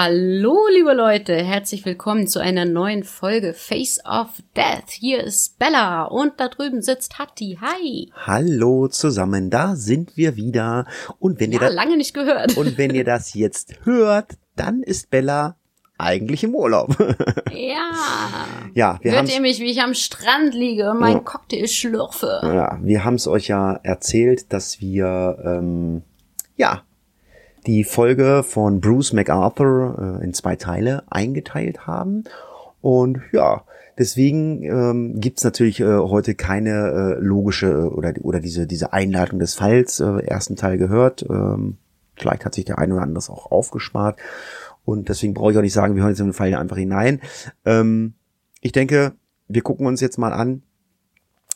Hallo, liebe Leute, herzlich willkommen zu einer neuen Folge Face of Death. Hier ist Bella und da drüben sitzt Hatti. Hi. Hallo zusammen, da sind wir wieder. Und wenn ihr Ja, das, lange nicht gehört. und wenn ihr das jetzt hört, dann ist Bella eigentlich im Urlaub. ja. ja, wir Hört ihr mich, wie ich am Strand liege und meinen Ja. Cocktail schlürfe? ja, wir haben es euch ja erzählt, dass wir ähm, ja die Folge von Bruce MacArthur äh, in zwei Teile eingeteilt haben. Und ja, deswegen ähm, gibt's natürlich äh, heute keine äh, logische äh, oder, oder diese, diese Einleitung des Falls, äh, ersten Teil gehört. Ähm, vielleicht hat sich der ein oder andere auch aufgespart. Und deswegen brauche ich auch nicht sagen, wir hören jetzt in den Fall einfach hinein. Ähm, ich denke, wir gucken uns jetzt mal an,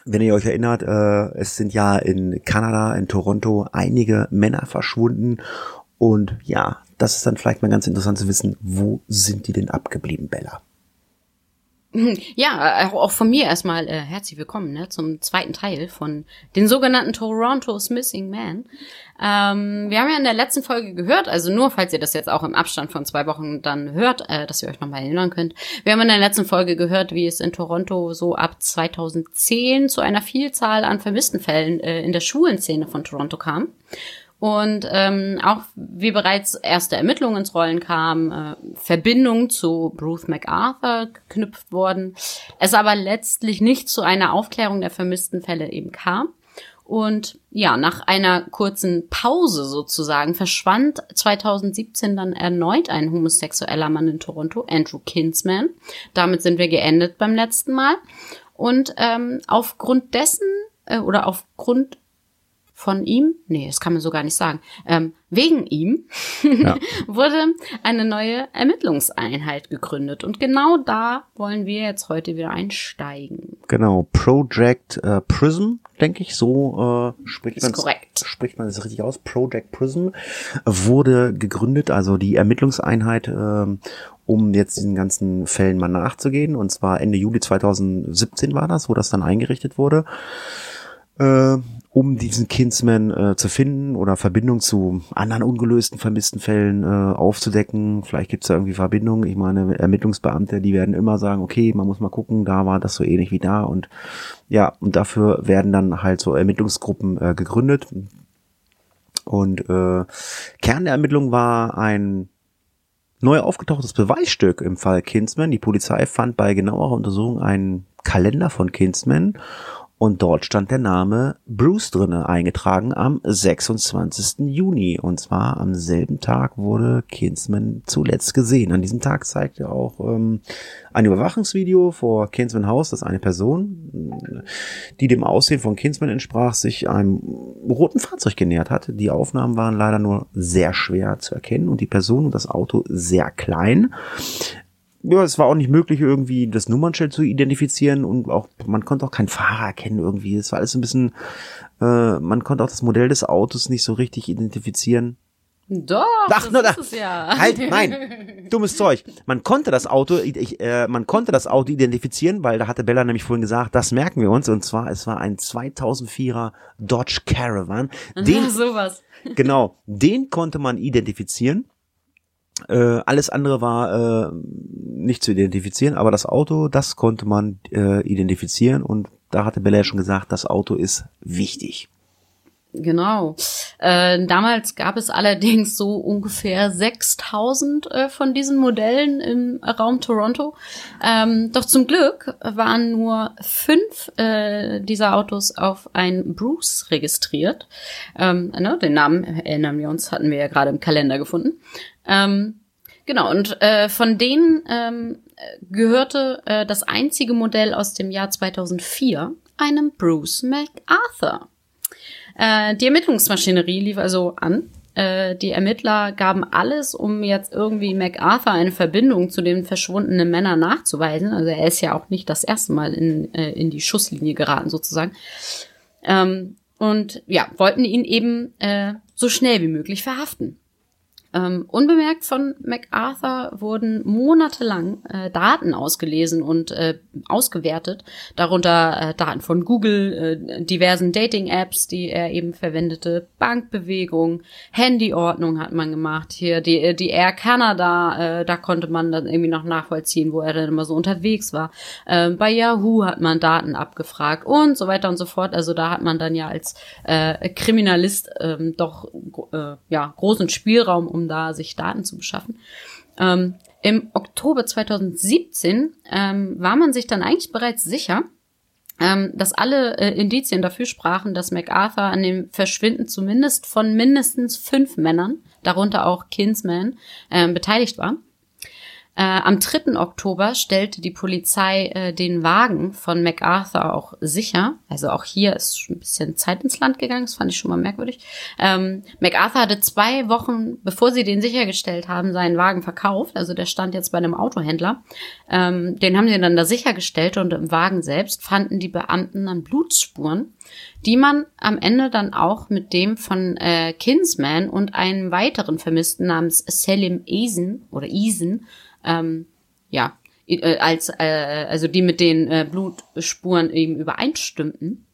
wenn ihr euch erinnert, äh, es sind ja in Kanada, in Toronto einige Männer verschwunden. Und ja, das ist dann vielleicht mal ganz interessant zu wissen, wo sind die denn abgeblieben, Bella? Ja, auch von mir erstmal äh, herzlich willkommen ne, zum zweiten Teil von den sogenannten Toronto's Missing Man. Ähm, wir haben ja in der letzten Folge gehört, also nur falls ihr das jetzt auch im Abstand von zwei Wochen dann hört, äh, dass ihr euch nochmal erinnern könnt. Wir haben in der letzten Folge gehört, wie es in Toronto so ab 2010 zu einer Vielzahl an vermissten Fällen äh, in der Schulenszene von Toronto kam. Und ähm, auch wie bereits erste Ermittlungen ins Rollen kamen, äh, Verbindungen zu Bruce MacArthur geknüpft wurden, es aber letztlich nicht zu einer Aufklärung der vermissten Fälle eben kam. Und ja, nach einer kurzen Pause sozusagen verschwand 2017 dann erneut ein homosexueller Mann in Toronto, Andrew Kinsman. Damit sind wir geendet beim letzten Mal. Und ähm, aufgrund dessen äh, oder aufgrund von ihm, nee, das kann man so gar nicht sagen, ähm, wegen ihm wurde eine neue Ermittlungseinheit gegründet. Und genau da wollen wir jetzt heute wieder einsteigen. Genau, Project äh, Prism, denke ich, so äh, spricht man korrekt. spricht man das richtig aus. Project Prism wurde gegründet, also die Ermittlungseinheit, ähm, um jetzt diesen ganzen Fällen mal nachzugehen. Und zwar Ende Juli 2017 war das, wo das dann eingerichtet wurde. Äh, um diesen Kinsman äh, zu finden oder Verbindung zu anderen ungelösten vermissten Fällen äh, aufzudecken. Vielleicht gibt es da irgendwie Verbindungen. Ich meine, Ermittlungsbeamte, die werden immer sagen, okay, man muss mal gucken, da war das so ähnlich wie da. Und ja, und dafür werden dann halt so Ermittlungsgruppen äh, gegründet. Und äh, Kern der Ermittlung war ein neu aufgetauchtes Beweisstück im Fall Kinsman. Die Polizei fand bei genauerer Untersuchung einen Kalender von Kinsman und dort stand der Name Bruce drinne eingetragen am 26. Juni. Und zwar am selben Tag wurde Kinsman zuletzt gesehen. An diesem Tag zeigte auch ähm, ein Überwachungsvideo vor Kinsman Haus, dass eine Person, die dem Aussehen von Kinsman entsprach, sich einem roten Fahrzeug genähert hatte. Die Aufnahmen waren leider nur sehr schwer zu erkennen und die Person und das Auto sehr klein ja, es war auch nicht möglich, irgendwie das Nummernschild zu identifizieren und auch, man konnte auch keinen Fahrer erkennen irgendwie. Es war alles ein bisschen, äh, man konnte auch das Modell des Autos nicht so richtig identifizieren. Doch, Ach, das nur da. ist es ja. Halt, nein, dummes Zeug. Man konnte das Auto, ich, äh, man konnte das Auto identifizieren, weil da hatte Bella nämlich vorhin gesagt, das merken wir uns. Und zwar, es war ein 2004er Dodge Caravan. Den, sowas. genau, den konnte man identifizieren. Äh, alles andere war äh, nicht zu identifizieren, aber das Auto, das konnte man äh, identifizieren und da hatte Bella ja schon gesagt, das Auto ist wichtig. Genau. Äh, damals gab es allerdings so ungefähr 6000 äh, von diesen Modellen im Raum Toronto. Ähm, doch zum Glück waren nur fünf äh, dieser Autos auf ein Bruce registriert. Ähm, ne, den Namen erinnern wir uns, hatten wir ja gerade im Kalender gefunden. Ähm, genau, und äh, von denen ähm, gehörte äh, das einzige Modell aus dem Jahr 2004 einem Bruce MacArthur. Äh, die Ermittlungsmaschinerie lief also an äh, die Ermittler gaben alles, um jetzt irgendwie MacArthur eine Verbindung zu den verschwundenen Männern nachzuweisen. Also er ist ja auch nicht das erste Mal in, äh, in die Schusslinie geraten sozusagen. Ähm, und ja, wollten ihn eben äh, so schnell wie möglich verhaften. Ähm, unbemerkt von MacArthur wurden monatelang äh, Daten ausgelesen und äh, ausgewertet, darunter äh, Daten von Google, äh, diversen Dating-Apps, die er eben verwendete, Bankbewegung, Handyordnung hat man gemacht, hier die, die Air Canada, äh, da konnte man dann irgendwie noch nachvollziehen, wo er dann immer so unterwegs war. Äh, bei Yahoo hat man Daten abgefragt und so weiter und so fort. Also da hat man dann ja als äh, Kriminalist ähm, doch äh, ja großen Spielraum, um da sich Daten zu beschaffen. Ähm, Im Oktober 2017 ähm, war man sich dann eigentlich bereits sicher, ähm, dass alle äh, Indizien dafür sprachen, dass MacArthur an dem Verschwinden zumindest von mindestens fünf Männern, darunter auch Kinsman, äh, beteiligt war. Äh, am 3. Oktober stellte die Polizei äh, den Wagen von MacArthur auch sicher. Also auch hier ist ein bisschen Zeit ins Land gegangen, das fand ich schon mal merkwürdig. Ähm, MacArthur hatte zwei Wochen, bevor sie den sichergestellt haben, seinen Wagen verkauft. Also der stand jetzt bei einem Autohändler. Ähm, den haben sie dann da sichergestellt und im Wagen selbst fanden die Beamten dann Blutspuren, die man am Ende dann auch mit dem von äh, Kinsman und einem weiteren Vermissten namens Selim Eisen oder Eisen ähm, ja, äh, als, äh, also die mit den äh, Blutspuren eben übereinstimmten.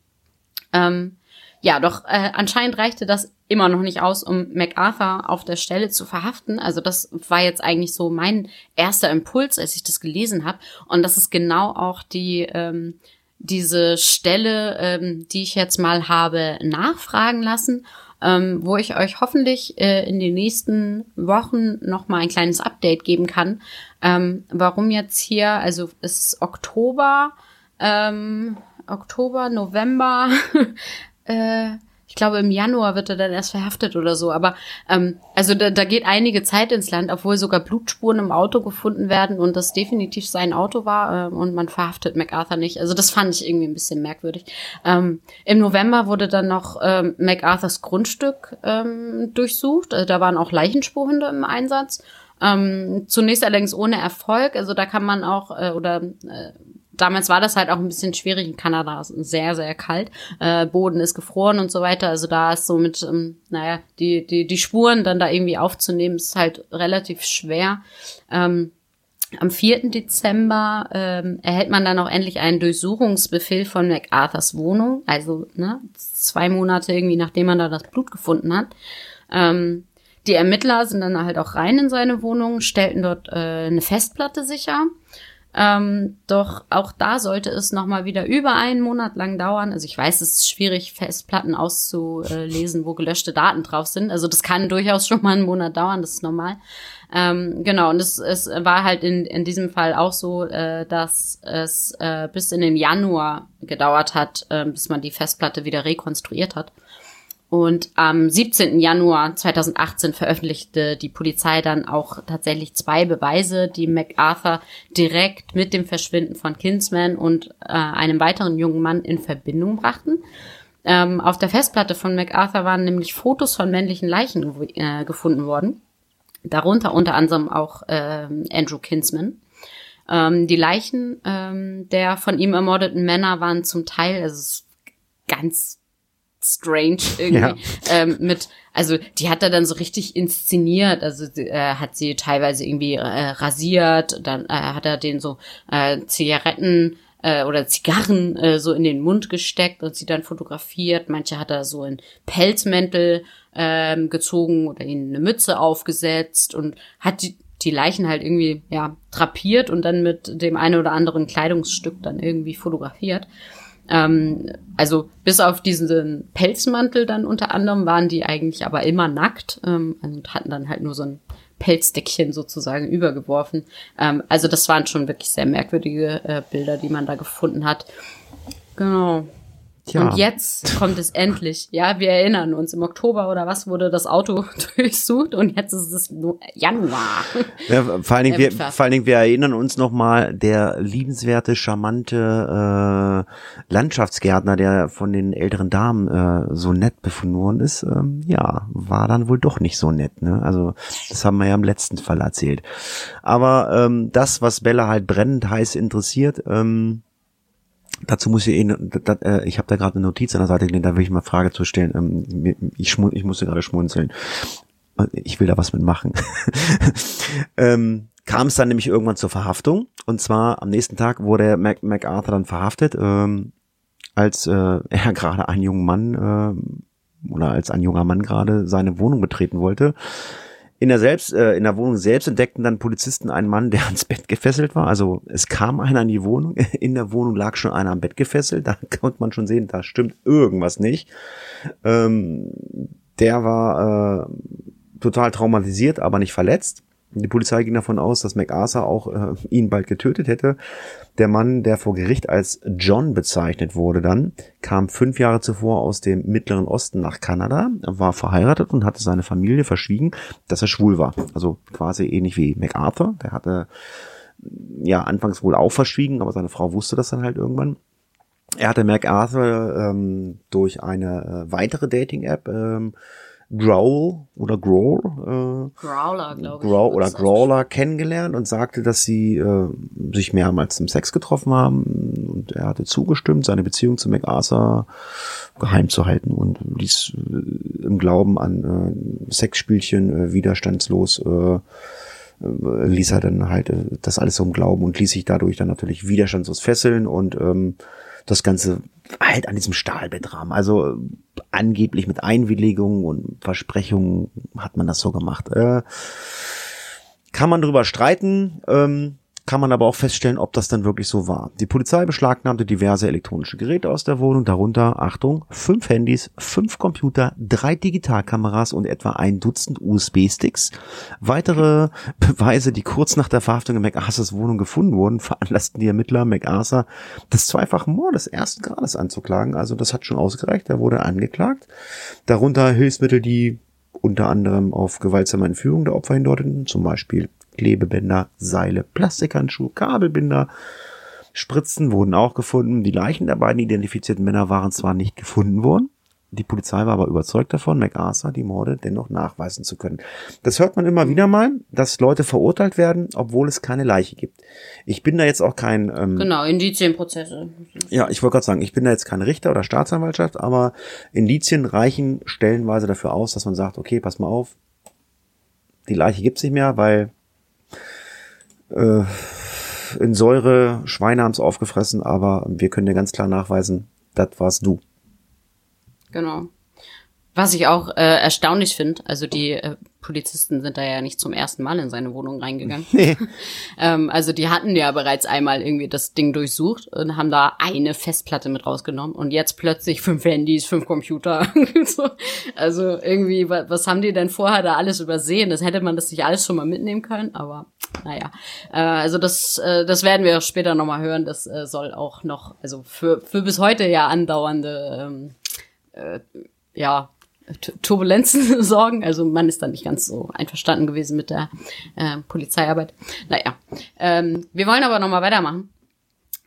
Ähm, ja, doch äh, anscheinend reichte das immer noch nicht aus, um MacArthur auf der Stelle zu verhaften. Also das war jetzt eigentlich so mein erster Impuls, als ich das gelesen habe. Und das ist genau auch die ähm, diese Stelle, ähm, die ich jetzt mal habe nachfragen lassen ähm, wo ich euch hoffentlich äh, in den nächsten Wochen noch mal ein kleines Update geben kann, ähm, warum jetzt hier, also es ist Oktober, ähm, Oktober, November, äh, ich glaube, im Januar wird er dann erst verhaftet oder so. Aber ähm, also da, da geht einige Zeit ins Land, obwohl sogar Blutspuren im Auto gefunden werden und das definitiv sein Auto war äh, und man verhaftet MacArthur nicht. Also das fand ich irgendwie ein bisschen merkwürdig. Ähm, Im November wurde dann noch ähm, MacArthurs Grundstück ähm, durchsucht. Also da waren auch Leichenspurhunde im Einsatz. Ähm, zunächst allerdings ohne Erfolg. Also da kann man auch, äh, oder äh, damals war das halt auch ein bisschen schwierig. In Kanada ist sehr, sehr kalt. Äh, Boden ist gefroren und so weiter. Also da ist so mit, ähm, naja, die, die, die Spuren dann da irgendwie aufzunehmen, ist halt relativ schwer. Ähm, am 4. Dezember ähm, erhält man dann auch endlich einen Durchsuchungsbefehl von MacArthurs Wohnung. Also ne, zwei Monate irgendwie, nachdem man da das Blut gefunden hat. Ähm, die Ermittler sind dann halt auch rein in seine Wohnung, stellten dort äh, eine Festplatte sicher. Ähm, doch auch da sollte es nochmal wieder über einen Monat lang dauern. Also ich weiß, es ist schwierig, Festplatten auszulesen, wo gelöschte Daten drauf sind. Also das kann durchaus schon mal einen Monat dauern, das ist normal. Ähm, genau, und es, es war halt in, in diesem Fall auch so, äh, dass es äh, bis in den Januar gedauert hat, äh, bis man die Festplatte wieder rekonstruiert hat. Und am 17. Januar 2018 veröffentlichte die Polizei dann auch tatsächlich zwei Beweise, die MacArthur direkt mit dem Verschwinden von Kinsman und äh, einem weiteren jungen Mann in Verbindung brachten. Ähm, auf der Festplatte von MacArthur waren nämlich Fotos von männlichen Leichen äh, gefunden worden. Darunter unter anderem auch äh, Andrew Kinsman. Ähm, die Leichen ähm, der von ihm ermordeten Männer waren zum Teil, also ganz strange irgendwie. Ja. Ähm, mit, also die hat er dann so richtig inszeniert. Also äh, hat sie teilweise irgendwie äh, rasiert, dann äh, hat er den so äh, Zigaretten äh, oder Zigarren äh, so in den Mund gesteckt und sie dann fotografiert. Manche hat er so in Pelzmäntel ähm, gezogen oder ihnen eine Mütze aufgesetzt und hat die die Leichen halt irgendwie ja drapiert und dann mit dem einen oder anderen Kleidungsstück dann irgendwie fotografiert. Ähm, also bis auf diesen Pelzmantel dann unter anderem waren die eigentlich aber immer nackt ähm, also hatten dann halt nur so ein Pelzdeckchen sozusagen übergeworfen. Ähm, also das waren schon wirklich sehr merkwürdige äh, Bilder, die man da gefunden hat. Genau. Tja. Und jetzt kommt es endlich. Ja, wir erinnern uns, im Oktober oder was wurde das Auto durchsucht und jetzt ist es Januar. Ja, vor allen Dingen, wir, vor allen Dingen, wir erinnern uns nochmal, der liebenswerte, charmante äh, Landschaftsgärtner, der von den älteren Damen äh, so nett befunden worden ist, ähm, ja, war dann wohl doch nicht so nett. Ne? Also das haben wir ja im letzten Fall erzählt. Aber ähm, das, was Bella halt brennend heiß interessiert, ähm, Dazu muss ich eh, da, äh, ich habe da gerade eine Notiz an der Seite gelesen, da will ich mal Frage zu stellen. Ähm, ich, schmu ich musste gerade schmunzeln. Ich will da was mitmachen. ähm, kam es dann nämlich irgendwann zur Verhaftung. Und zwar am nächsten Tag wurde Mac MacArthur dann verhaftet, ähm, als äh, er gerade einen jungen Mann äh, oder als ein junger Mann gerade seine Wohnung betreten wollte. In der, selbst, äh, in der Wohnung selbst entdeckten dann Polizisten einen Mann, der ans Bett gefesselt war. Also es kam einer in die Wohnung, in der Wohnung lag schon einer am Bett gefesselt. Da konnte man schon sehen, da stimmt irgendwas nicht. Ähm, der war äh, total traumatisiert, aber nicht verletzt. Die Polizei ging davon aus, dass MacArthur auch äh, ihn bald getötet hätte. Der Mann, der vor Gericht als John bezeichnet wurde dann, kam fünf Jahre zuvor aus dem Mittleren Osten nach Kanada, war verheiratet und hatte seine Familie verschwiegen, dass er schwul war. Also quasi ähnlich wie MacArthur. Der hatte ja anfangs wohl auch verschwiegen, aber seine Frau wusste das dann halt irgendwann. Er hatte MacArthur ähm, durch eine äh, weitere Dating-App, ähm, Growl oder Growl, äh, Growler, glaube ich. Grow oder Grawler kennengelernt und sagte, dass sie äh, sich mehrmals zum Sex getroffen haben und er hatte zugestimmt, seine Beziehung zu MacArthur geheim zu halten und ließ äh, im Glauben an äh, Sexspielchen äh, widerstandslos äh, äh, ließ er dann halt äh, das alles so im Glauben und ließ sich dadurch dann natürlich widerstandslos fesseln und ähm, das Ganze halt an diesem Stahlbettrahmen. Also äh, angeblich mit Einwilligung und Versprechungen hat man das so gemacht. Äh, kann man drüber streiten, ähm, kann man aber auch feststellen, ob das dann wirklich so war. Die Polizei beschlagnahmte diverse elektronische Geräte aus der Wohnung, darunter, Achtung, fünf Handys, fünf Computer, drei Digitalkameras und etwa ein Dutzend USB-Sticks. Weitere Beweise, die kurz nach der Verhaftung in MacArthurs Wohnung gefunden wurden, veranlassten die Ermittler MacArthur des zweifachen Mordes ersten Grades anzuklagen. Also das hat schon ausgereicht, er wurde angeklagt. Darunter Hilfsmittel, die unter anderem auf gewaltsame Entführung der Opfer hindeuteten, zum Beispiel Klebebänder, Seile, Plastikhandschuhe, Kabelbinder, Spritzen wurden auch gefunden. Die Leichen der beiden identifizierten Männer waren zwar nicht gefunden worden, die Polizei war aber überzeugt davon, MacArthur die Morde dennoch nachweisen zu können. Das hört man immer wieder mal, dass Leute verurteilt werden, obwohl es keine Leiche gibt. Ich bin da jetzt auch kein ähm, Genau, Indizienprozesse. ja, ich wollte gerade sagen, ich bin da jetzt kein Richter oder Staatsanwaltschaft, aber Indizien reichen stellenweise dafür aus, dass man sagt, okay, pass mal auf, die Leiche gibt's nicht mehr, weil äh, in Säure Schweine haben's aufgefressen, aber wir können dir ganz klar nachweisen, das warst du. Genau. Was ich auch äh, erstaunlich finde, also die äh, Polizisten sind da ja nicht zum ersten Mal in seine Wohnung reingegangen. ähm, also die hatten ja bereits einmal irgendwie das Ding durchsucht und haben da eine Festplatte mit rausgenommen und jetzt plötzlich fünf Handys, fünf Computer. so. Also irgendwie, wa- was haben die denn vorher da alles übersehen? Das hätte man das nicht alles schon mal mitnehmen können, aber naja. Äh, also das, äh, das werden wir später nochmal hören. Das äh, soll auch noch, also für, für bis heute ja andauernde ähm, äh, ja, Turbulenzen sorgen. Also man ist da nicht ganz so einverstanden gewesen mit der äh, Polizeiarbeit. Naja, ähm, wir wollen aber noch mal weitermachen.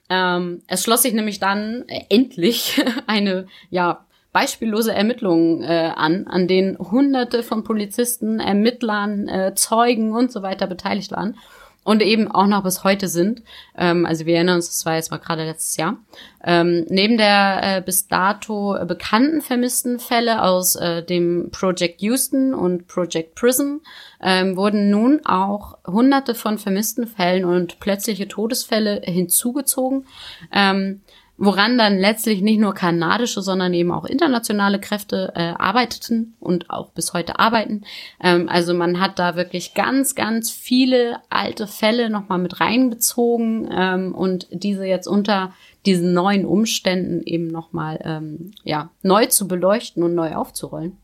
Ähm, es schloss sich nämlich dann äh, endlich eine, ja, beispiellose Ermittlung äh, an, an denen hunderte von Polizisten, Ermittlern, äh, Zeugen und so weiter beteiligt waren und eben auch noch bis heute sind. Ähm, also wir erinnern uns, das war jetzt mal gerade letztes Jahr. Ähm, neben der äh, bis dato bekannten vermissten Fälle aus äh, dem Project Houston und Project Prism ähm, wurden nun auch hunderte von vermissten Fällen und plötzliche Todesfälle hinzugezogen. Ähm, woran dann letztlich nicht nur kanadische, sondern eben auch internationale Kräfte äh, arbeiteten und auch bis heute arbeiten. Ähm, also man hat da wirklich ganz, ganz viele alte Fälle nochmal mit reinbezogen ähm, und diese jetzt unter diesen neuen Umständen eben nochmal ähm, ja, neu zu beleuchten und neu aufzurollen.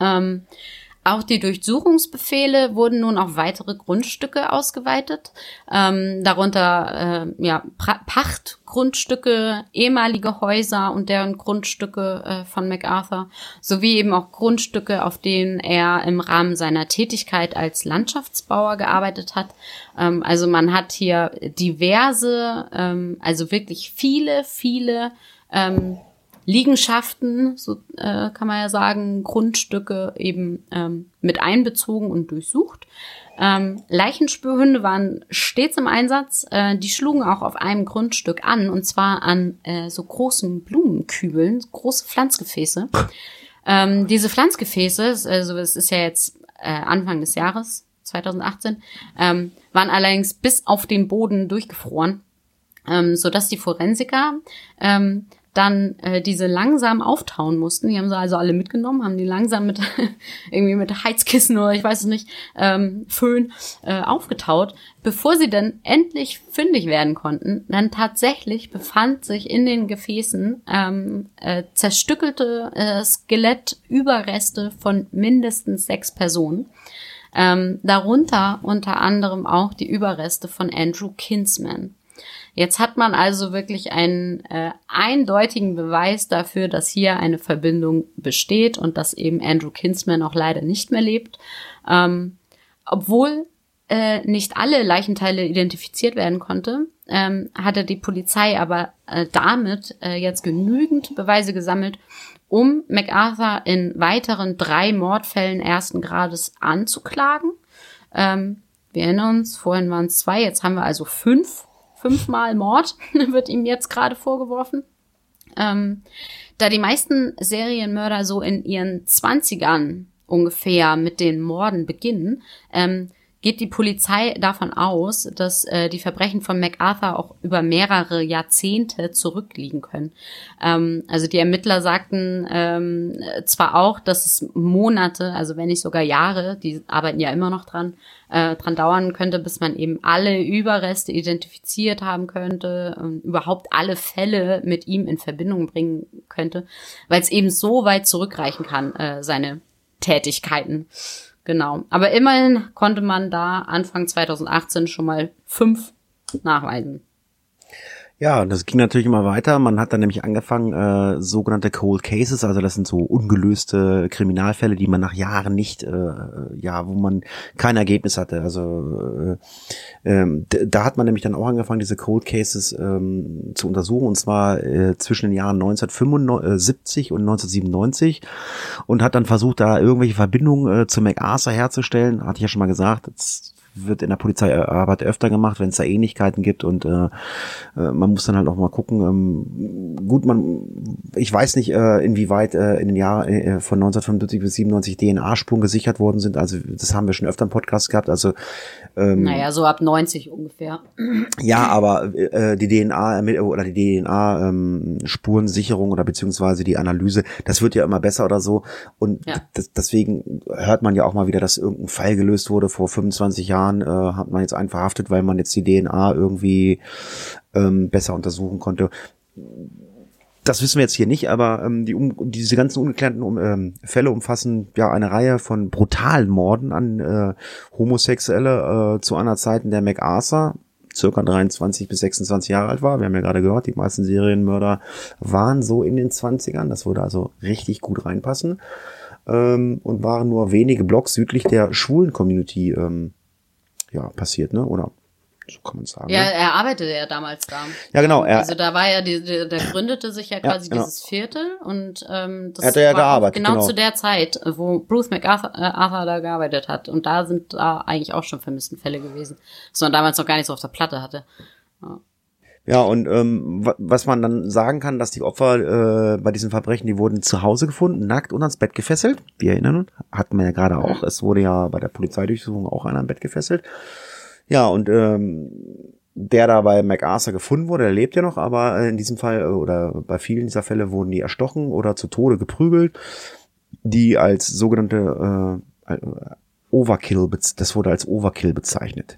Ähm, Auch die Durchsuchungsbefehle wurden nun auf weitere Grundstücke ausgeweitet, ähm, darunter äh, ja, Pachtgrundstücke, ehemalige Häuser und deren Grundstücke äh, von MacArthur, sowie eben auch Grundstücke, auf denen er im Rahmen seiner Tätigkeit als Landschaftsbauer gearbeitet hat. Ähm, also man hat hier diverse, ähm, also wirklich viele, viele ähm, Liegenschaften, so äh, kann man ja sagen, Grundstücke eben ähm, mit einbezogen und durchsucht. Ähm, Leichenspürhunde waren stets im Einsatz. Äh, die schlugen auch auf einem Grundstück an, und zwar an äh, so großen Blumenkübeln, große Pflanzgefäße. Ähm, diese Pflanzgefäße, also es ist ja jetzt äh, Anfang des Jahres, 2018, ähm, waren allerdings bis auf den Boden durchgefroren, ähm, so dass die Forensiker ähm, dann äh, diese langsam auftauen mussten. Die haben sie also alle mitgenommen, haben die langsam mit irgendwie mit Heizkissen oder ich weiß es nicht, ähm, Föhn äh, aufgetaut, bevor sie dann endlich fündig werden konnten. Dann tatsächlich befand sich in den Gefäßen ähm, äh, zerstückelte äh, Skelettüberreste von mindestens sechs Personen. Ähm, darunter unter anderem auch die Überreste von Andrew Kinsman. Jetzt hat man also wirklich einen äh, eindeutigen Beweis dafür, dass hier eine Verbindung besteht und dass eben Andrew Kinsman auch leider nicht mehr lebt. Ähm, obwohl äh, nicht alle Leichenteile identifiziert werden konnte, ähm, hatte die Polizei aber äh, damit äh, jetzt genügend Beweise gesammelt, um MacArthur in weiteren drei Mordfällen ersten Grades anzuklagen. Ähm, wir erinnern uns, vorhin waren es zwei, jetzt haben wir also fünf fünfmal Mord wird ihm jetzt gerade vorgeworfen. Ähm, da die meisten Serienmörder so in ihren Zwanzigern ungefähr mit den Morden beginnen, ähm, geht die Polizei davon aus, dass äh, die Verbrechen von MacArthur auch über mehrere Jahrzehnte zurückliegen können. Ähm, also die Ermittler sagten ähm, zwar auch, dass es Monate, also wenn nicht sogar Jahre, die arbeiten ja immer noch dran, äh, dran dauern könnte, bis man eben alle Überreste identifiziert haben könnte, und überhaupt alle Fälle mit ihm in Verbindung bringen könnte, weil es eben so weit zurückreichen kann, äh, seine Tätigkeiten. Genau. Aber immerhin konnte man da Anfang 2018 schon mal fünf nachweisen. Ja, das ging natürlich immer weiter. Man hat dann nämlich angefangen, äh, sogenannte Cold Cases, also das sind so ungelöste Kriminalfälle, die man nach Jahren nicht, äh, ja, wo man kein Ergebnis hatte. Also äh, äh, da hat man nämlich dann auch angefangen, diese Cold Cases ähm, zu untersuchen, und zwar äh, zwischen den Jahren 1975 und 1997 und hat dann versucht, da irgendwelche Verbindungen äh, zu MacArthur herzustellen. Hatte ich ja schon mal gesagt. Das, wird in der Polizeiarbeit öfter gemacht, wenn es da Ähnlichkeiten gibt und äh, äh, man muss dann halt auch mal gucken. Ähm, gut, man, ich weiß nicht, äh, inwieweit äh, in den Jahren äh, von 1975 bis 97 DNA-Spuren gesichert worden sind. Also das haben wir schon öfter im Podcast gehabt. Also ähm, naja, so ab 90 ungefähr. Ja, aber äh, die DNA oder die DNA ähm, oder beziehungsweise die Analyse, das wird ja immer besser oder so. Und ja. deswegen hört man ja auch mal wieder, dass irgendein Fall gelöst wurde vor 25 Jahren Jahren äh, hat man jetzt einen verhaftet, weil man jetzt die DNA irgendwie ähm, besser untersuchen konnte. Das wissen wir jetzt hier nicht, aber ähm, die, um, diese ganzen ungeklärten um, ähm, Fälle umfassen ja eine Reihe von brutalen Morden an äh, Homosexuelle äh, zu einer Zeit, in der MacArthur circa 23 bis 26 Jahre alt war. Wir haben ja gerade gehört, die meisten Serienmörder waren so in den 20ern. Das würde also richtig gut reinpassen. Ähm, und waren nur wenige Blocks südlich der schwulen Community ähm, ja, passiert, ne? Oder so kann man sagen. Ja, ne? er arbeitete ja damals da. Ja, genau. Er, also da war ja, die, die, der gründete sich ja quasi ja, genau. dieses Viertel und ähm, das er hat ja war gearbeitet, genau, genau, zu der Zeit, wo Bruce MacArthur äh, Arthur da gearbeitet hat. Und da sind da eigentlich auch schon vermissten Fälle gewesen, was man damals noch gar nicht so auf der Platte hatte. Ja. Ja, und ähm, was man dann sagen kann, dass die Opfer äh, bei diesen Verbrechen, die wurden zu Hause gefunden, nackt und ans Bett gefesselt. Wir erinnern uns, hatten wir ja gerade auch. Es wurde ja bei der Polizeidurchsuchung auch einer am Bett gefesselt. Ja, und ähm, der da bei MacArthur gefunden wurde, der lebt ja noch, aber in diesem Fall äh, oder bei vielen dieser Fälle wurden die erstochen oder zu Tode geprügelt, die als sogenannte äh, Overkill, das wurde als Overkill bezeichnet.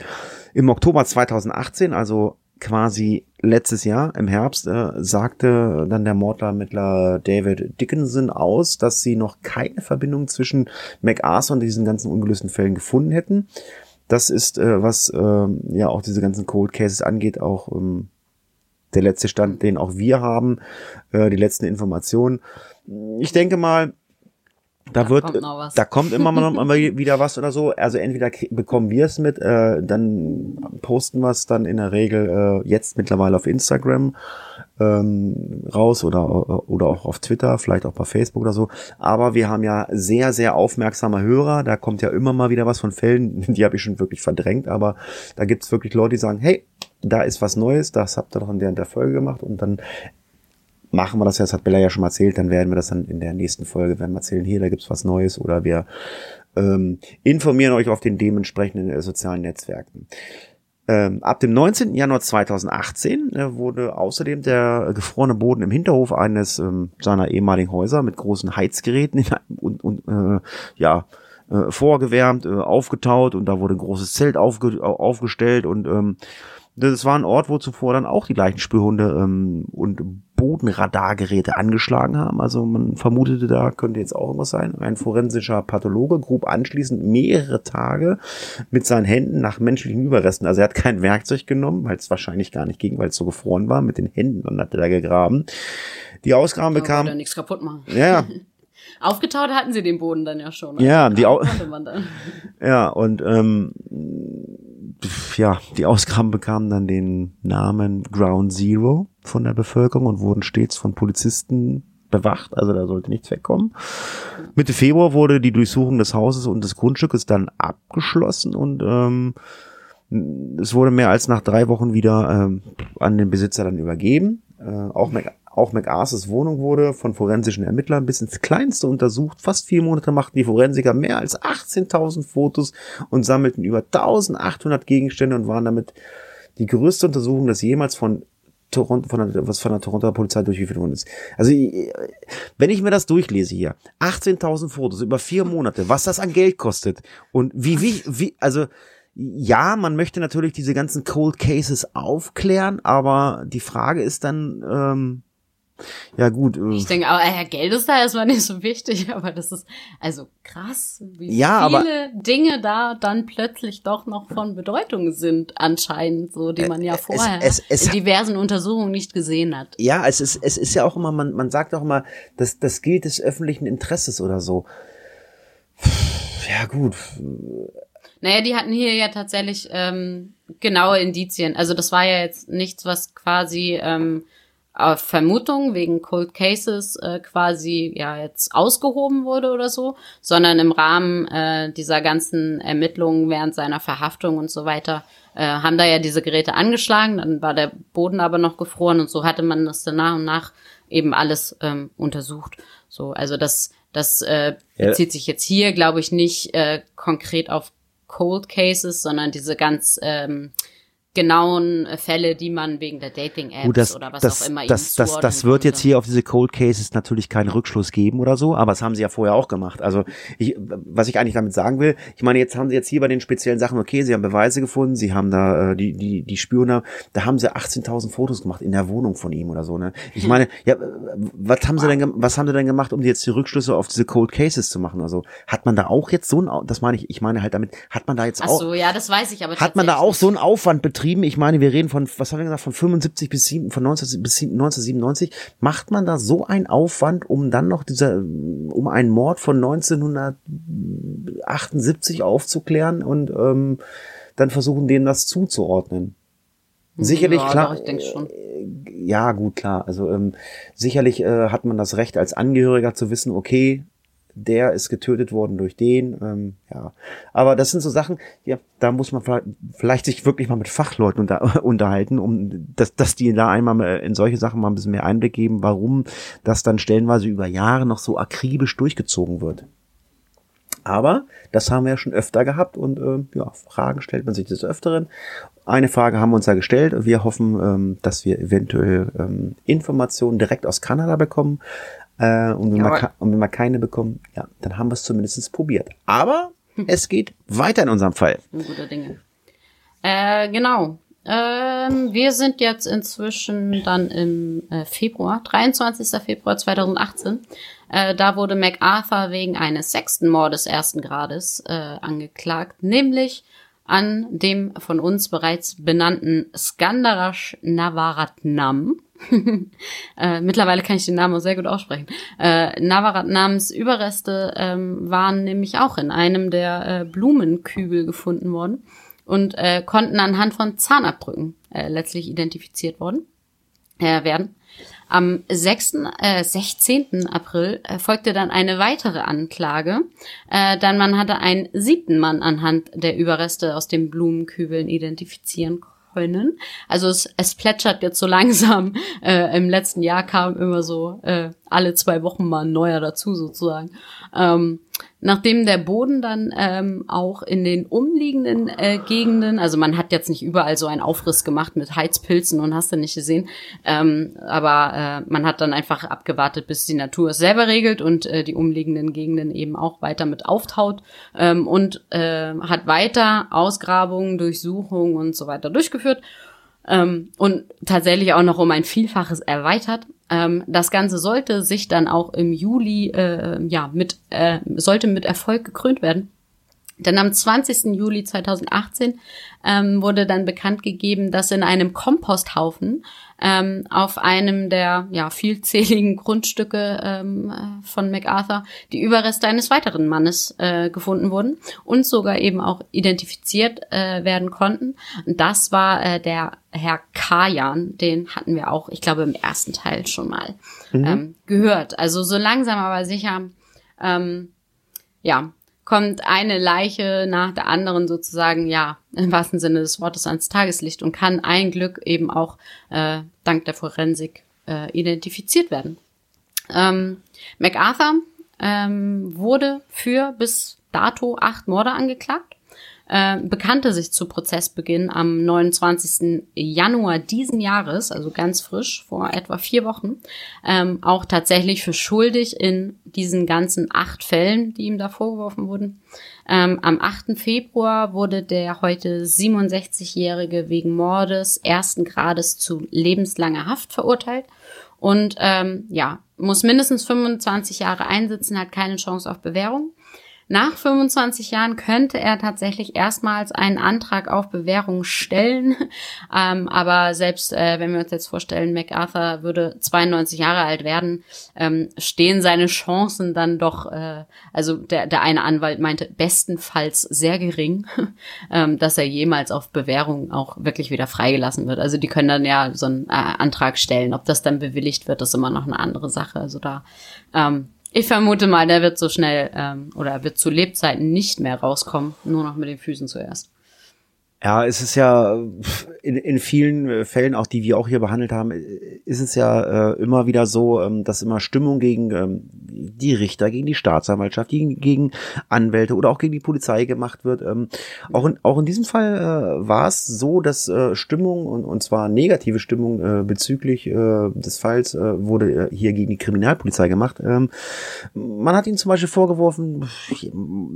Im Oktober 2018, also quasi letztes Jahr im Herbst äh, sagte dann der Mordermittler David Dickinson aus, dass sie noch keine Verbindung zwischen MacArthur und diesen ganzen ungelösten Fällen gefunden hätten. Das ist, äh, was äh, ja auch diese ganzen Cold Cases angeht, auch ähm, der letzte Stand, den auch wir haben, äh, die letzten Informationen. Ich denke mal, da, Da wird, kommt da kommt immer mal noch wieder was oder so. Also entweder bekommen wir es mit, äh, dann posten wir es dann in der Regel äh, jetzt mittlerweile auf Instagram ähm, raus oder oder auch auf Twitter, vielleicht auch bei Facebook oder so. Aber wir haben ja sehr sehr aufmerksame Hörer. Da kommt ja immer mal wieder was von Fällen, die habe ich schon wirklich verdrängt. Aber da gibt's wirklich Leute, die sagen, hey, da ist was Neues, das habt ihr doch in der, in der Folge gemacht und dann machen wir das ja, das hat Bella ja schon mal erzählt, dann werden wir das dann in der nächsten Folge, werden wir erzählen, hier, da gibt's was Neues oder wir ähm, informieren euch auf den dementsprechenden äh, sozialen Netzwerken. Ähm, ab dem 19. Januar 2018 äh, wurde außerdem der gefrorene Boden im Hinterhof eines ähm, seiner ehemaligen Häuser mit großen Heizgeräten und, und äh, ja äh, vorgewärmt, äh, aufgetaut und da wurde ein großes Zelt aufge au- aufgestellt und ähm, das war ein Ort, wo zuvor dann auch die Leichenspürhunde ähm, und Bodenradargeräte angeschlagen haben. Also man vermutete, da könnte jetzt auch irgendwas sein. Ein forensischer Pathologe grub anschließend mehrere Tage mit seinen Händen nach menschlichen Überresten. Also er hat kein Werkzeug genommen, weil es wahrscheinlich gar nicht ging, weil es so gefroren war. Mit den Händen und hat er da gegraben. Die Ausgraben Da wollte er bekam, nichts kaputt machen. ja, Aufgetaut hatten sie den Boden dann ja schon. Ja, Also die Au- konnte man dann. Ja, und ähm, ja, die Ausgaben bekamen dann den Namen Ground Zero von der Bevölkerung und wurden stets von Polizisten bewacht, also da sollte nichts wegkommen. Mitte Februar wurde die Durchsuchung des Hauses und des Grundstückes dann abgeschlossen und ähm, es wurde mehr als nach drei Wochen wieder ähm, an den Besitzer dann übergeben. Äh, auch, Mac, auch McArthurs Wohnung wurde von forensischen Ermittlern bis ins Kleinste untersucht. Fast vier Monate machten die Forensiker mehr als 18.000 Fotos und sammelten über 1.800 Gegenstände und waren damit die größte Untersuchung, das jemals von Toronto, von der, was von der Toronto Polizei durchgeführt worden ist. Also, ich- wenn ich mir das durchlese hier, 18.000 Fotos über vier Monate, was das an Geld kostet und wie, wie, wie, also, ja, man möchte natürlich diese ganzen Cold Cases aufklären, aber die Frage ist dann, ähm, ja gut, äh, Ich denke, aber ja, Geld ist da erstmal nicht so wichtig, aber das ist also krass, wie Ja, aber- viele Dinge da dann plötzlich doch noch von Bedeutung sind, anscheinend, so die man ja vorher es- es in hat- diversen Untersuchungen nicht gesehen hat. ja, es ist, es ist ja auch immer, man, man sagt auch immer, das, das gilt des öffentlichen Interesses oder so. Ja gut, Naja, die hatten hier ja tatsächlich ähm, genaue Indizien. Also das war ja jetzt nichts, was quasi ähm, auf Vermutung wegen Cold Cases äh, quasi ja jetzt ausgehoben wurde oder so, sondern im Rahmen äh, dieser ganzen Ermittlungen während seiner Verhaftung und so weiter äh, haben da ja diese Geräte angeschlagen, dann war der Boden aber noch gefroren und so hatte man das dann nach und nach eben alles ähm, untersucht. So, also das das äh, bezieht sich jetzt hier, glaube ich, nicht äh, konkret auf Cold Cases, sondern diese ganz ähm, genauen Fälle, die man wegen der Dating-Apps das, oder was das, auch immer das, das, das zuordnen wird jetzt hier auf diese Cold Cases natürlich keinen Rückschluss geben oder so, aber das haben sie ja vorher auch gemacht. Also ich, was ich eigentlich damit sagen will, ich meine, jetzt haben sie jetzt hier bei den speziellen Sachen, okay, sie haben Beweise gefunden, sie haben da äh, die die die Spüren, da haben sie 18.000 Fotos gemacht in der Wohnung von ihm oder so. Ne? Ich meine, ja, was haben sie denn, was haben sie denn gemacht, um jetzt die Rückschlüsse auf diese Cold Cases zu machen? Also hat man da auch jetzt so ein, das meine ich, ich meine halt damit, hat man da jetzt Ach auch so, ja, das weiß ich, aber hat man da auch so einen Aufwand betrieben? Ich meine, wir reden von, was haben wir gesagt, von 75 bis 7, von 19 bis 1997. Macht man da so einen Aufwand, um dann noch dieser, um einen Mord von 1978 aufzuklären und ähm, dann versuchen, denen das zuzuordnen? Sicherlich, ja, klar. Ich denke schon. Ja, gut, klar. Also ähm, sicherlich äh, hat man das Recht als Angehöriger zu wissen, okay, der ist getötet worden durch den. Ähm, ja, aber das sind so Sachen, ja, da muss man vielleicht, vielleicht sich wirklich mal mit Fachleuten unter, unterhalten, um dass, dass die da einmal mal in solche Sachen mal ein bisschen mehr Einblick geben, warum das dann stellenweise über Jahre noch so akribisch durchgezogen wird. Aber das haben wir ja schon öfter gehabt und ähm, ja, Fragen stellt man sich des Öfteren. Eine Frage haben wir uns ja gestellt. Wir hoffen, ähm, dass wir eventuell ähm, Informationen direkt aus Kanada bekommen. Äh, und, wenn ka- und wenn wir keine bekommen, ja, dann haben wir es zumindest probiert. Aber es geht weiter in unserem Fall. Ein guter Dinge. Äh, genau. Ähm, wir sind jetzt inzwischen dann im äh, Februar, 23. Februar 2018. Äh, da wurde MacArthur wegen eines sechsten Mordes ersten Grades äh, angeklagt, nämlich an dem von uns bereits benannten Skandarash Navaratnam. Äh, mittlerweile kann ich den Namen auch sehr gut aussprechen. Äh, Navaratnams Überreste ähm, waren nämlich auch in einem der äh, Blumenkübel gefunden worden und äh, konnten anhand von Zahnabdrücken äh, letztlich identifiziert worden äh, werden. Am 6., äh, 16. April äh, folgte dann eine weitere Anklage, äh, denn man hatte einen siebten Mann anhand der Überreste aus den Blumenkübeln identifizieren können. Also es, es plätschert jetzt so langsam. Äh, Im letzten Jahr kam immer so äh, alle zwei Wochen mal ein neuer dazu sozusagen. Ähm, nachdem der Boden dann ähm, auch in den umliegenden äh, Gegenden, also man hat jetzt nicht überall so einen Aufriss gemacht mit Heizpilzen und hast du nicht gesehen, ähm, aber äh, man hat dann einfach abgewartet, bis die Natur es selber regelt und äh, die umliegenden Gegenden eben auch weiter mit auftaut ähm, und äh, hat weiter Ausgrabungen, Durchsuchungen und so weiter durchgeführt ähm, und tatsächlich auch noch um ein Vielfaches erweitert. Ähm, das Ganze sollte sich dann auch im Juli, äh, ja, mit, äh, sollte mit Erfolg gekrönt werden. Denn am 20. Juli 2018 ähm, wurde dann bekannt gegeben, dass in einem Komposthaufen ähm, auf einem der ja, vielzähligen Grundstücke ähm, von MacArthur die Überreste eines weiteren Mannes äh, gefunden wurden und sogar eben auch identifiziert äh, werden konnten. Und das war äh, der Herr Kajan, den hatten wir auch, ich glaube, im ersten Teil schon mal mhm. ähm, gehört. Also so langsam aber sicher, ähm, ja, kommt eine Leiche nach der anderen sozusagen, ja, im wahrsten Sinne des Wortes ans Tageslicht und kann ein Glück eben auch äh, dank der Forensik äh, identifiziert werden. Ähm, MacArthur ähm, wurde für bis dato acht Morde angeklagt äh, bekannte sich zu Prozessbeginn am 29. Januar diesen Jahres, also ganz frisch, vor etwa vier Wochen, ähm, auch tatsächlich für schuldig in diesen ganzen acht Fällen, die ihm da vorgeworfen wurden. Ähm, am 8. Februar wurde der heute 67-Jährige wegen Mordes ersten Grades zu lebenslanger Haft verurteilt und ähm, ja, muss mindestens 25 Jahre einsitzen, hat keine Chance auf Bewährung. Nach 25 Jahren könnte er tatsächlich erstmals einen Antrag auf Bewährung stellen. ähm, aber selbst äh, wenn wir uns jetzt vorstellen, MacArthur würde 92 Jahre alt werden, ähm, stehen seine Chancen dann doch, äh, also der, der eine Anwalt meinte, bestenfalls sehr gering, ähm, dass er jemals auf Bewährung auch wirklich wieder freigelassen wird. Also die können dann ja so einen äh, Antrag stellen. Ob das dann bewilligt wird, ist immer noch eine andere Sache. Also da ähm, ich vermute mal, der wird so schnell ähm, oder wird zu Lebzeiten nicht mehr rauskommen, nur noch mit den Füßen zuerst. Ja, es ist ja in, in vielen äh, Fällen, auch die wir auch hier behandelt haben, ist es ja äh, immer wieder so, ähm, dass immer Stimmung gegen ähm, die Richter, gegen die Staatsanwaltschaft, gegen, gegen Anwälte oder auch gegen die Polizei gemacht wird. Ähm, auch, in, auch in diesem Fall äh, war es so, dass äh, Stimmung und, und zwar negative Stimmung äh, bezüglich äh, des Falls äh, wurde äh, hier gegen die Kriminalpolizei gemacht. Ähm, man hat ihnen zum Beispiel vorgeworfen,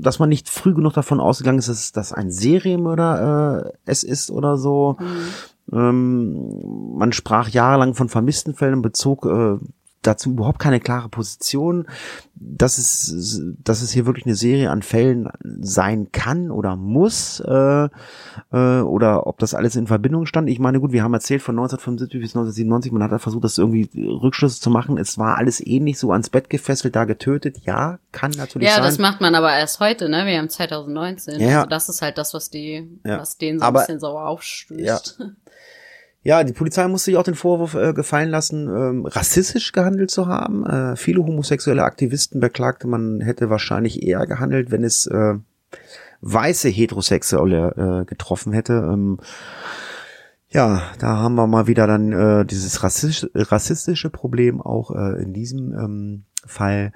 dass man nicht früh genug davon ausgegangen ist, dass, dass ein Serienmörder äh, es ist oder so. Mhm. Ähm, man sprach jahrelang von vermissten Fällen, bezog äh, dazu überhaupt keine klare Position, dass es, dass es hier wirklich eine Serie an Fällen sein kann oder muss, äh, äh, oder ob das alles in Verbindung stand. Ich meine, gut, wir haben erzählt von 1975 bis 1997, man hat da versucht, das irgendwie Rückschlüsse zu machen. Es war alles ähnlich, so ans Bett gefesselt, da getötet. Ja, kann natürlich ja, sein. Ja, das macht man aber erst heute, ne? Wir haben 2019. Ja. Also das ist halt das, was die, ja. was denen so ein bisschen sauer aufstößt. Ja. Ja, die Polizei musste sich auch den Vorwurf äh, gefallen lassen, ähm, rassistisch gehandelt zu haben. Äh, viele homosexuelle Aktivisten beklagte, man hätte wahrscheinlich eher gehandelt, wenn es äh, weiße Heterosexuelle äh, getroffen hätte. Ähm, ja, da haben wir mal wieder dann äh, dieses rassistisch, rassistische Problem auch äh, in diesem ähm, Fall.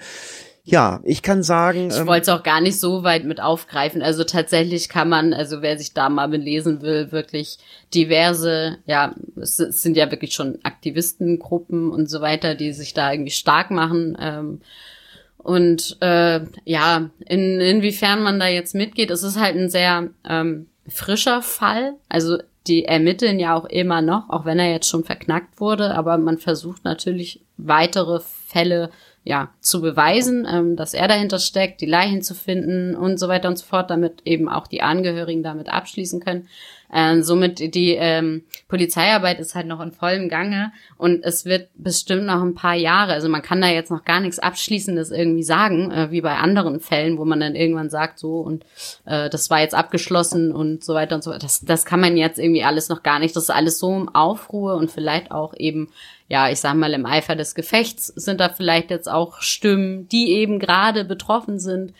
Ja, ich kann sagen. Ich ähm, wollte es auch gar nicht so weit mit aufgreifen. Also tatsächlich kann man, also wer sich da mal belesen will, wirklich diverse, ja, es, sind ja wirklich schon Aktivistengruppen und so weiter, die sich da irgendwie stark machen. Ähm, und äh, ja, in, inwiefern man da jetzt mitgeht, es ist halt ein sehr ähm, frischer Fall. Also die ermitteln ja auch immer noch, auch wenn er jetzt schon verknackt wurde, aber man versucht natürlich weitere Fälle ja zu beweisen, ähm, dass er dahinter steckt, die Leichen zu finden und so weiter und so fort, damit eben auch die Angehörigen damit abschließen können. Ähm, somit die ähm, Polizeiarbeit ist halt noch in vollem Gange und es wird bestimmt noch ein paar Jahre. Also man kann da jetzt noch gar nichts Abschließendes irgendwie sagen, äh, wie bei anderen Fällen, wo man dann irgendwann sagt, so und äh, das war jetzt abgeschlossen und so weiter und so. Das, das kann man jetzt irgendwie alles noch gar nicht. Das ist alles so im Aufruhr und vielleicht auch eben ja, ich sag mal, im Eifer des Gefechts sind da vielleicht jetzt auch Stimmen, die eben gerade betroffen sind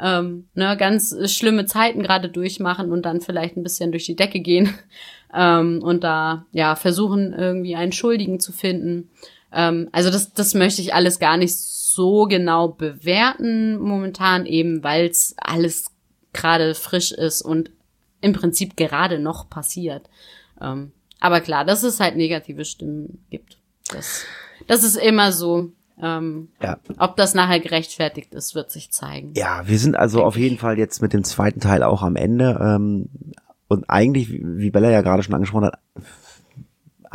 ähm, ne, ganz schlimme Zeiten gerade durchmachen und dann vielleicht ein bisschen durch die Decke gehen ähm, und da ja versuchen irgendwie einen Schuldigen zu finden. Ähm, also das, das möchte ich alles gar nicht so genau bewerten momentan eben, weil es alles gerade frisch ist und im Prinzip gerade noch passiert. Ähm, aber klar, dass es halt negative Stimmen gibt. Das, das ist immer so. Ähm, ja. Ob das nachher gerechtfertigt ist, wird sich zeigen. Ja, wir sind also auf jeden Fall jetzt mit dem zweiten Teil auch am Ende. Ähm, und eigentlich, wie Bella ja gerade schon angesprochen hat,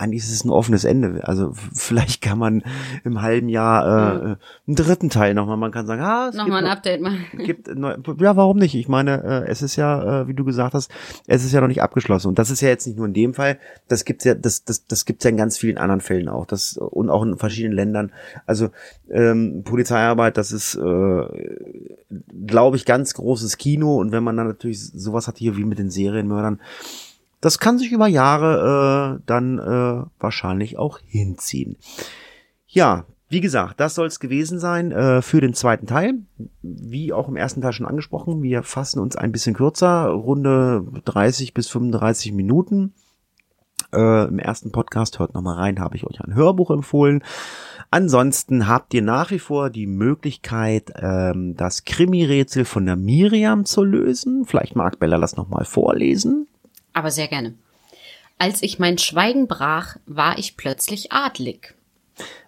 eigentlich ist es ein offenes Ende. Also vielleicht kann man im halben Jahr äh, ja. einen dritten Teil nochmal, man kann sagen, ah, es nochmal ein Update machen. Gibt, ja, warum nicht? Ich meine, äh, es ist ja, äh, wie du gesagt hast, es ist ja noch nicht abgeschlossen. Und das ist ja jetzt nicht nur in dem Fall, das gibt's ja, das, das, das gibt's ja in ganz vielen anderen Fällen auch. Das, und auch in verschiedenen Ländern. Also ähm, Polizeiarbeit, das ist, äh, glaube ich, ganz großes Kino. Und wenn man dann natürlich sowas hat hier wie mit den Serienmördern, das kann sich über Jahre äh, dann äh, wahrscheinlich auch hinziehen. Ja, wie gesagt, das soll es gewesen sein äh, für den zweiten Teil. Wie auch im ersten Teil schon angesprochen, wir fassen uns ein bisschen kürzer, Runde 30 bis 35 Minuten. Äh, Im ersten Podcast, hört nochmal rein, habe ich euch ein Hörbuch empfohlen. Ansonsten habt ihr nach wie vor die Möglichkeit, ähm, das Krimi-Rätsel von der Miriam zu lösen. Vielleicht mag Bella das nochmal vorlesen. Aber sehr gerne. Als ich mein Schweigen brach, war ich plötzlich adlig.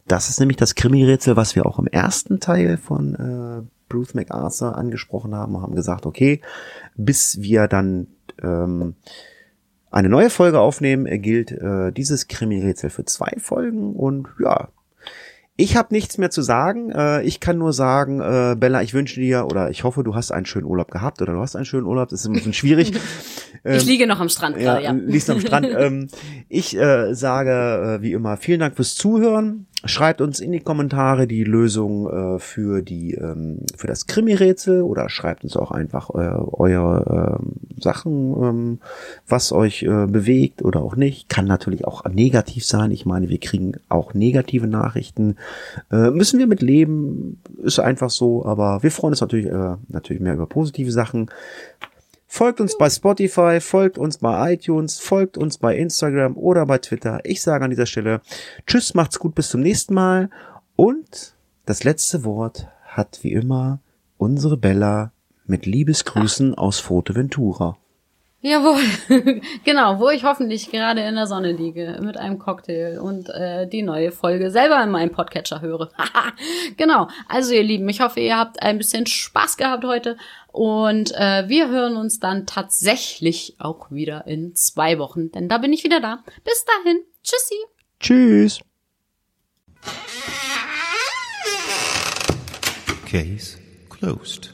Das ist nämlich das Krimi-Rätsel, was wir auch im ersten Teil von äh, Bruce MacArthur angesprochen haben. Haben gesagt, okay, bis wir dann ähm, eine neue Folge aufnehmen, gilt äh, dieses Krimi-Rätsel für zwei Folgen. Und ja, ich habe nichts mehr zu sagen. Äh, ich kann nur sagen, äh, Bella, ich wünsche dir oder ich hoffe, du hast einen schönen Urlaub gehabt oder du hast einen schönen Urlaub. Das ist ein bisschen schwierig. ähm, ich liege noch am Strand gerade, ja. ja. Liegst am Strand. ähm, ich äh, sage äh, wie immer vielen Dank fürs Zuhören. Schreibt uns in die Kommentare die Lösung äh, für die ähm, für das Krimi-Rätsel oder schreibt uns auch einfach äh, eure äh, Sachen, ähm, was euch äh, bewegt oder auch nicht. Kann natürlich auch negativ sein. Ich meine, wir kriegen auch negative Nachrichten. Äh, müssen wir mit leben, ist einfach so. Aber wir freuen uns natürlich äh, natürlich mehr über positive Sachen. Folgt uns bei Spotify, folgt uns bei iTunes, folgt uns bei Instagram oder bei Twitter. Ich sage an dieser Stelle Tschüss, macht's gut, bis zum nächsten Mal. Und das letzte Wort hat wie immer unsere Bella mit Liebesgrüßen aus Fuerteventura. Jawohl, genau, wo ich hoffentlich gerade in der Sonne liege mit einem Cocktail und äh, die neue Folge selber in meinem Podcatcher höre. genau, also ihr Lieben, ich hoffe, ihr habt ein bisschen Spaß gehabt heute und äh, wir hören uns dann tatsächlich auch wieder in zwei Wochen, denn da bin ich wieder da. Bis dahin, tschüssi. Tschüss. Case closed.